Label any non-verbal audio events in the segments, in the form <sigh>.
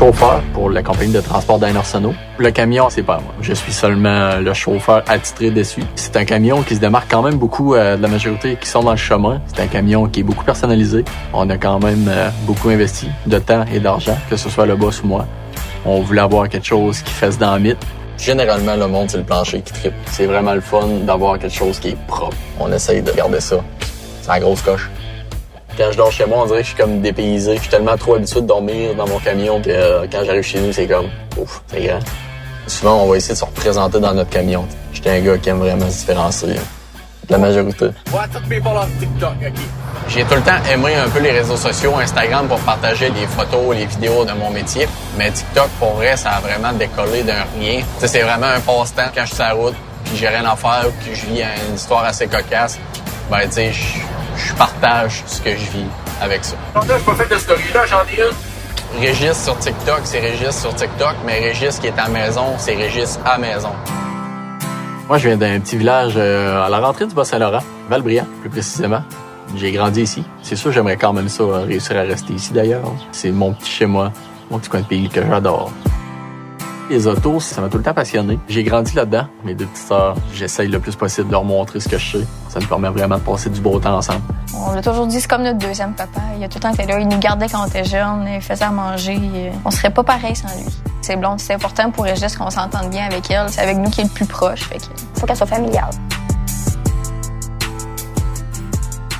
chauffeur pour la compagnie de transport d'Anne Arsenault. Le camion, c'est pas moi. Je suis seulement le chauffeur attitré dessus. C'est un camion qui se démarque quand même beaucoup euh, de la majorité qui sont dans le chemin. C'est un camion qui est beaucoup personnalisé. On a quand même euh, beaucoup investi de temps et d'argent, que ce soit le boss ou moi. On voulait avoir quelque chose qui fasse dans le mythe. Généralement, le monde, c'est le plancher qui tripe. C'est vraiment le fun d'avoir quelque chose qui est propre. On essaye de garder ça. C'est la grosse coche. Quand je dors chez moi, on dirait que je suis comme dépaysé. Je suis tellement trop habitué de dormir dans mon camion que euh, quand j'arrive chez nous, c'est comme ouf, c'est grand. Souvent, on va essayer de se représenter dans notre camion. J'étais un gars qui aime vraiment se différencier. La majorité. J'ai tout le temps aimé un peu les réseaux sociaux, Instagram pour partager les photos, les vidéos de mon métier. Mais TikTok, pour vrai, ça a vraiment décollé d'un rien. C'est vraiment un passe-temps quand je suis sur la route, puis j'ai rien à faire, puis je vis une histoire assez cocasse. Ben, tu sais, je je partage ce que je vis avec ça. je pas fait de story là, j'en ai une. Régis sur TikTok, c'est Régis sur TikTok, mais Régis qui est à maison, c'est Régis à maison. Moi, je viens d'un petit village euh, à la rentrée du Bas-Saint-Laurent, Valbriand, plus précisément. J'ai grandi ici. C'est sûr, j'aimerais quand même ça, euh, réussir à rester ici d'ailleurs. C'est mon petit chez moi, mon petit coin de pays que j'adore. Les autos, ça m'a tout le temps passionné. J'ai grandi là-dedans. Mes deux petites sœurs, j'essaye le plus possible de leur montrer ce que je sais. Ça nous permet vraiment de passer du beau temps ensemble. On l'a toujours dit, c'est comme notre deuxième papa. Il a tout le temps été là. Il nous gardait quand on était jeune, il faisait à manger. On serait pas pareil sans lui. C'est blonde, c'est important pour Régis qu'on s'entende bien avec elle. C'est avec nous qui est le plus proche. Fait faut qu'elle soit familiale.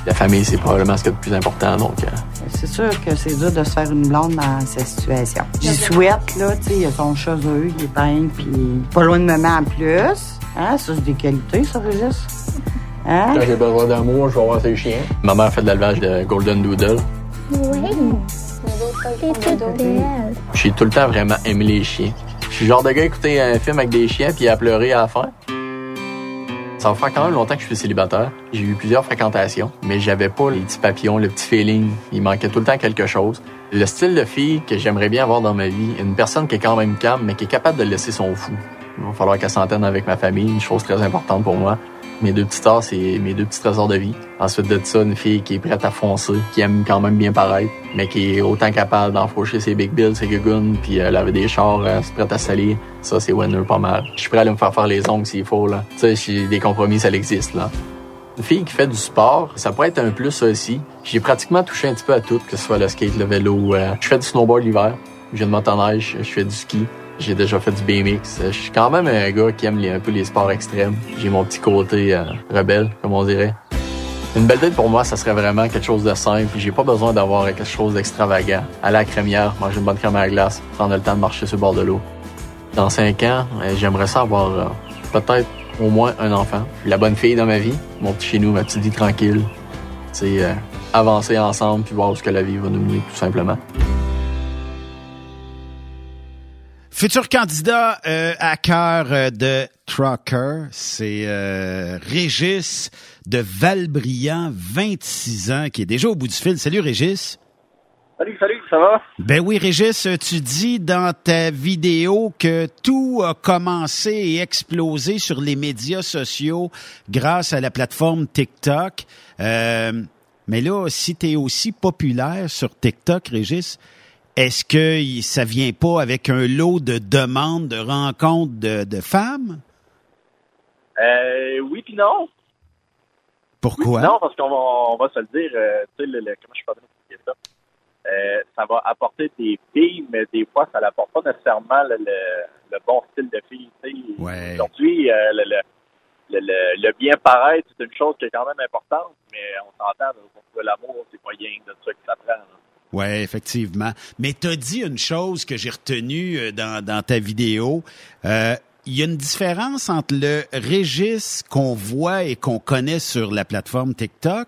La famille, c'est probablement ce qui est le plus important. Donc, euh, c'est sûr que c'est dur de se faire une blonde dans cette situation. J'y souhaite, là, tu sais, il a son cheveu, il est peint, puis pas loin de maman en plus. Hein, ça, c'est des qualités, ça, Régis. Hein? Quand j'ai besoin d'amour, je vais voir ses chiens. Ma mère fait de l'élevage de Golden Doodle. Oui. J'ai tout le temps vraiment aimé les chiens. Je suis le genre de gars à écouter un film avec des chiens puis à pleurer à la fin. Ça va faire quand même longtemps que je suis célibataire. J'ai eu plusieurs fréquentations, mais j'avais pas les petits papillons, le petit feeling. Il manquait tout le temps quelque chose. Le style de fille que j'aimerais bien avoir dans ma vie, une personne qui est quand même calme, mais qui est capable de laisser son fou. Il va falloir qu'elle s'entende avec ma famille, une chose très importante pour moi. Mes deux petits stars, c'est mes deux petits trésors de vie. Ensuite de ça, une fille qui est prête à foncer, qui aime quand même bien paraître, mais qui est autant capable d'enfrocher ses big bills, ses gugunes, puis elle avait des chars, elle est prête à salir. Ça, c'est winner pas mal. Je suis prêt à aller me faire faire les ongles s'il faut, là. Tu sais, des compromis, ça existe, là. Une fille qui fait du sport, ça pourrait être un plus aussi. J'ai pratiquement touché un petit peu à tout, que ce soit le skate, le vélo. Euh, je fais du snowboard l'hiver. Je viens de motoneige, je fais du ski. J'ai déjà fait du BMX. Je suis quand même un gars qui aime un peu les sports extrêmes. J'ai mon petit côté euh, rebelle, comme on dirait. Une belle date pour moi, ça serait vraiment quelque chose de simple. J'ai pas besoin d'avoir quelque chose d'extravagant. Aller à la crémière, manger une bonne crème à la glace, prendre le temps de marcher sur le bord de l'eau. Dans cinq ans, euh, j'aimerais ça avoir euh, peut-être au moins un enfant. La bonne fille dans ma vie, mon petit chez nous, ma petite vie tranquille. C'est avancer ensemble puis voir ce que la vie va nous mener tout simplement. Futur candidat euh, à cœur euh, de Trucker, c'est euh, Régis de Valbriand, 26 ans, qui est déjà au bout du fil. Salut Régis. Salut, salut, ça va? Ben oui, Régis, tu dis dans ta vidéo que tout a commencé et explosé sur les médias sociaux grâce à la plateforme TikTok. mais là, si tu es aussi populaire sur TikTok, Régis, est-ce que ça vient pas avec un lot de demandes de rencontres de, femmes? Euh, oui puis non. Pourquoi? non, parce qu'on va, on va se le dire, euh, tu sais, comment je peux ça? Euh, ça va apporter des filles, mais des fois, ça n'apporte pas nécessairement le, bon style de fille. Ouais. Aujourd'hui, euh, le, le, bien paraître, c'est une chose qui est quand même importante, mais on s'entend, pour l'amour, c'est rien de ça que ça prend. Oui, effectivement. Mais tu as dit une chose que j'ai retenue euh, dans, dans ta vidéo. Euh, il y a une différence entre le Régis qu'on voit et qu'on connaît sur la plateforme TikTok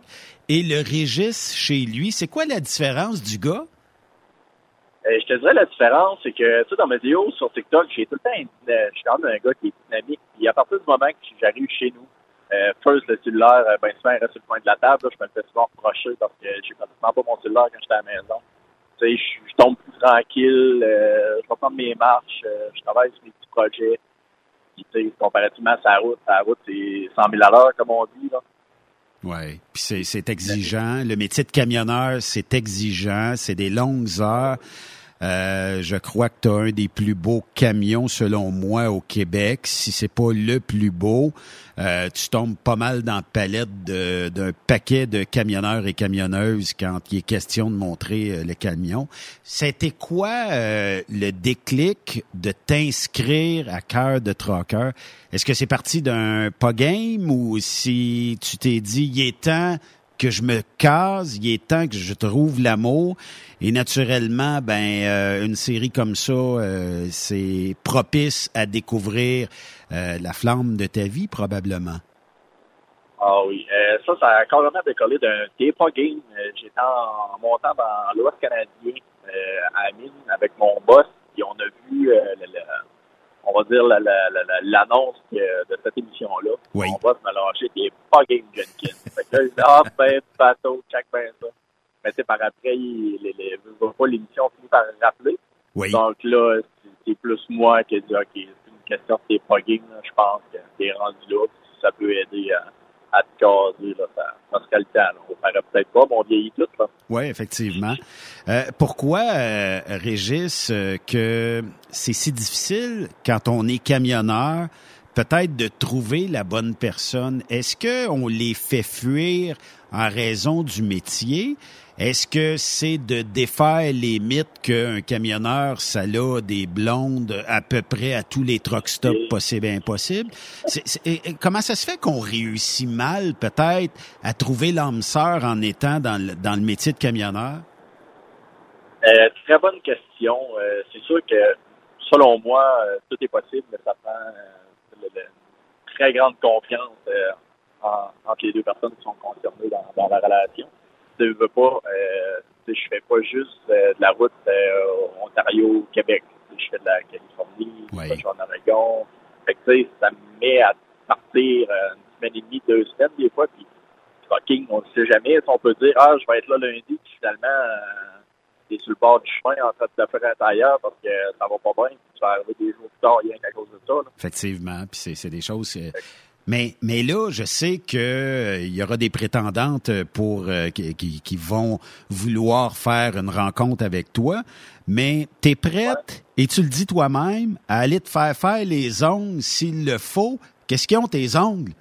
et le Régis chez lui. C'est quoi la différence du gars? Euh, je te dirais la différence, c'est que tu sais, dans mes vidéos sur TikTok, j'ai tout le temps je suis quand même un gars qui est dynamique. Et à partir du moment que j'arrive chez nous, euh, first, le cellulaire, euh, ben souvent, il reste sur le coin de la table. je me fais souvent reprocher parce que j'ai pratiquement pas mon cellulaire quand j'étais à la maison. Tu sais, je, tombe plus tranquille, euh, je prendre mes marches, euh, je travaille sur mes petits projets. Puis, tu sais, comparativement à sa route, sa route, c'est 100 000 à l'heure, comme on dit. Oui, puis c'est exigeant. Le métier de camionneur, c'est exigeant, c'est des longues heures. Euh, je crois que tu as un des plus beaux camions, selon moi, au Québec. Si c'est pas le plus beau, euh, tu tombes pas mal dans la palette d'un paquet de camionneurs et camionneuses quand il est question de montrer euh, le camion. C'était quoi le déclic de t'inscrire à Cœur de Trucker? Est-ce que c'est parti d'un pas game ou si tu t'es dit, il est temps que je me case, il est temps que je trouve l'amour. Et naturellement, ben euh, une série comme ça, euh, c'est propice à découvrir euh, la flamme de ta vie probablement. Ah oui, ça, ça a carrément décollé d'un pas game. J'étais en montant dans l'Ouest canadien à Mine avec mon boss, et on a vu le, on va dire, l'annonce de cette émission-là. Oui. On va se mélanger des fucking Jenkins. Fait que là, je ah, ben, bateau, check ben ça. Mais tu sais, par après, il, les, les, pas l'émission finit par rappeler. Oui. Donc là, c'est plus moi qui ai dit, OK, c'est une question de tes plugins, je pense que t'es rendu là, ça peut aider à à te caser, là, ça, ça serait le temps. On paraît peut-être pas, mais on vieillit tout. Oui, effectivement. Euh, pourquoi, euh, Régis, euh, que c'est si difficile quand on est camionneur, peut-être de trouver la bonne personne? Est-ce qu'on les fait fuir en raison du métier? Est-ce que c'est de défaire les mythes qu'un camionneur, ça a des blondes à peu près à tous les truck stops possibles et impossibles? comment ça se fait qu'on réussit mal, peut-être, à trouver l'âme sœur en étant dans le, métier de camionneur? Euh, très bonne question. Euh, c'est sûr que, selon moi, euh, tout est possible, mais ça prend très grande confiance entre les deux personnes qui sont concernées dans la relation tu veux pas, euh, je fais pas juste euh, de la route euh, Ontario-Québec. Je fais de la Californie, je vais en Oregon. Fait que, ça me met à partir euh, une semaine et demie, deux semaines des fois, puis fucking, on ne sait jamais. On peut dire, ah, je vais être là lundi, puis finalement, euh, t'es sur le bord du chemin en train de te faire intérieur parce que ça va pas bien, tu vas arriver des jours plus tard, rien qu'à cause de ça. Là. Effectivement, puis c'est des choses... Mais, mais là, je sais qu'il euh, il y aura des prétendantes pour euh, qui, qui, vont vouloir faire une rencontre avec toi. Mais tu es prête, et tu le dis toi-même, à aller te faire faire les ongles s'il le faut. Qu'est-ce qu'ils ont tes ongles?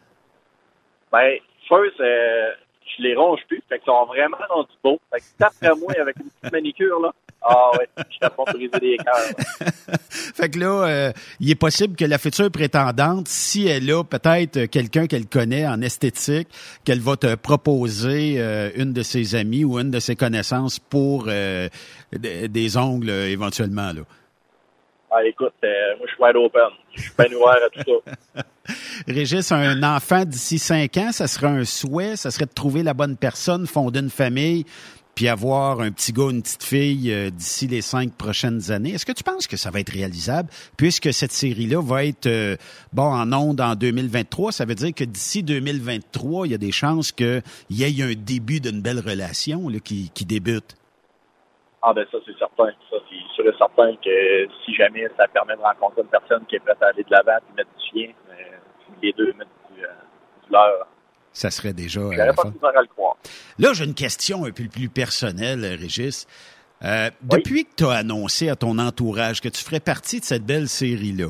Ben, first, euh, je les ronge plus. Fait qu'ils sont vraiment rendus beaux. Fait que d'après moi, avec une petite manicure, là, ah ouais, je t'ai pas briser des cœurs. <laughs> fait que là, euh, il est possible que la future prétendante, si elle a peut-être quelqu'un qu'elle connaît en esthétique, qu'elle va te proposer euh, une de ses amies ou une de ses connaissances pour euh, des ongles éventuellement, là. Ah, écoute, moi, je suis wide open. Je suis pas ouvert à tout ça. <laughs> Régis, un enfant d'ici cinq ans, ça serait un souhait, ça serait de trouver la bonne personne, fonder une famille, puis avoir un petit gars, une petite fille euh, d'ici les cinq prochaines années. Est-ce que tu penses que ça va être réalisable? Puisque cette série-là va être euh, bon en ondes en 2023, ça veut dire que d'ici 2023, il y a des chances qu'il y ait un début d'une belle relation là, qui, qui débute. Ah ben ça, c'est certain. Ça, c'est sûr et certain que si jamais ça permet de rencontrer une personne qui est prête à aller de l'avant et mettre du chien, euh, les deux mettent du, du leur ça serait déjà. Euh, le croire. Là, j'ai une question un peu plus personnelle, Régis. Euh, depuis que tu as annoncé à ton entourage que tu ferais partie de cette belle série-là,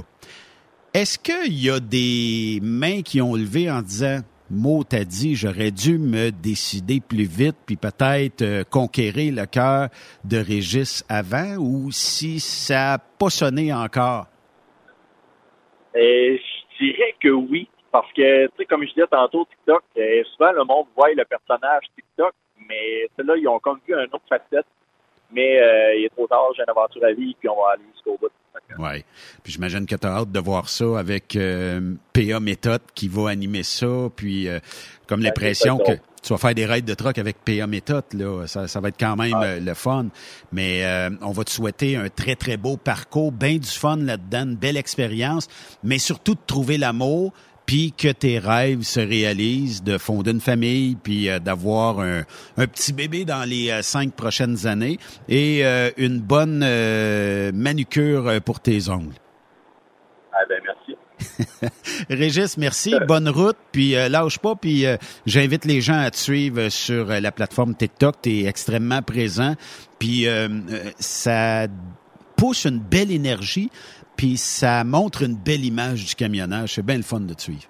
est-ce qu'il y a des mains qui ont levé en disant Mo t'a dit j'aurais dû me décider plus vite puis peut-être euh, conquérir le cœur de Régis avant ou si ça n'a pas sonné encore? je dirais que oui. Parce que, tu sais, comme je disais tantôt, TikTok, euh, souvent le monde voit le personnage TikTok, mais là, ils ont comme vu un autre facette. Mais euh, il est trop tard, j'ai une aventure à vie, puis on va aller jusqu'au bout. Oui. Puis j'imagine que tu as hâte de voir ça avec euh, PA Méthode qui va animer ça, puis comme ben, l'impression que tu vas faire des raids de truck avec PA Méthode, là, ça, ça va être quand même le fun. Mais on va te souhaiter un très, très beau parcours, bien du fun là-dedans, une belle expérience, mais surtout de trouver l'amour, puis que tes rêves se réalisent de fonder une famille, puis euh, d'avoir un, petit bébé dans les euh, cinq prochaines années et euh, une bonne manucure pour tes ongles. Ah ben merci. <laughs> Régis, merci. Bonne route. Puis euh, lâche pas. Puis euh, j'invite les gens à te suivre sur euh, la plateforme TikTok. Tu es extrêmement présent. Puis ça pousse une belle énergie. Puis ça montre une belle image du camionnage. C'est bien le fun de te suivre.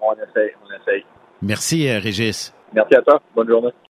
On essaye, on essaye. Merci, Régis. Merci à toi. Bonne journée.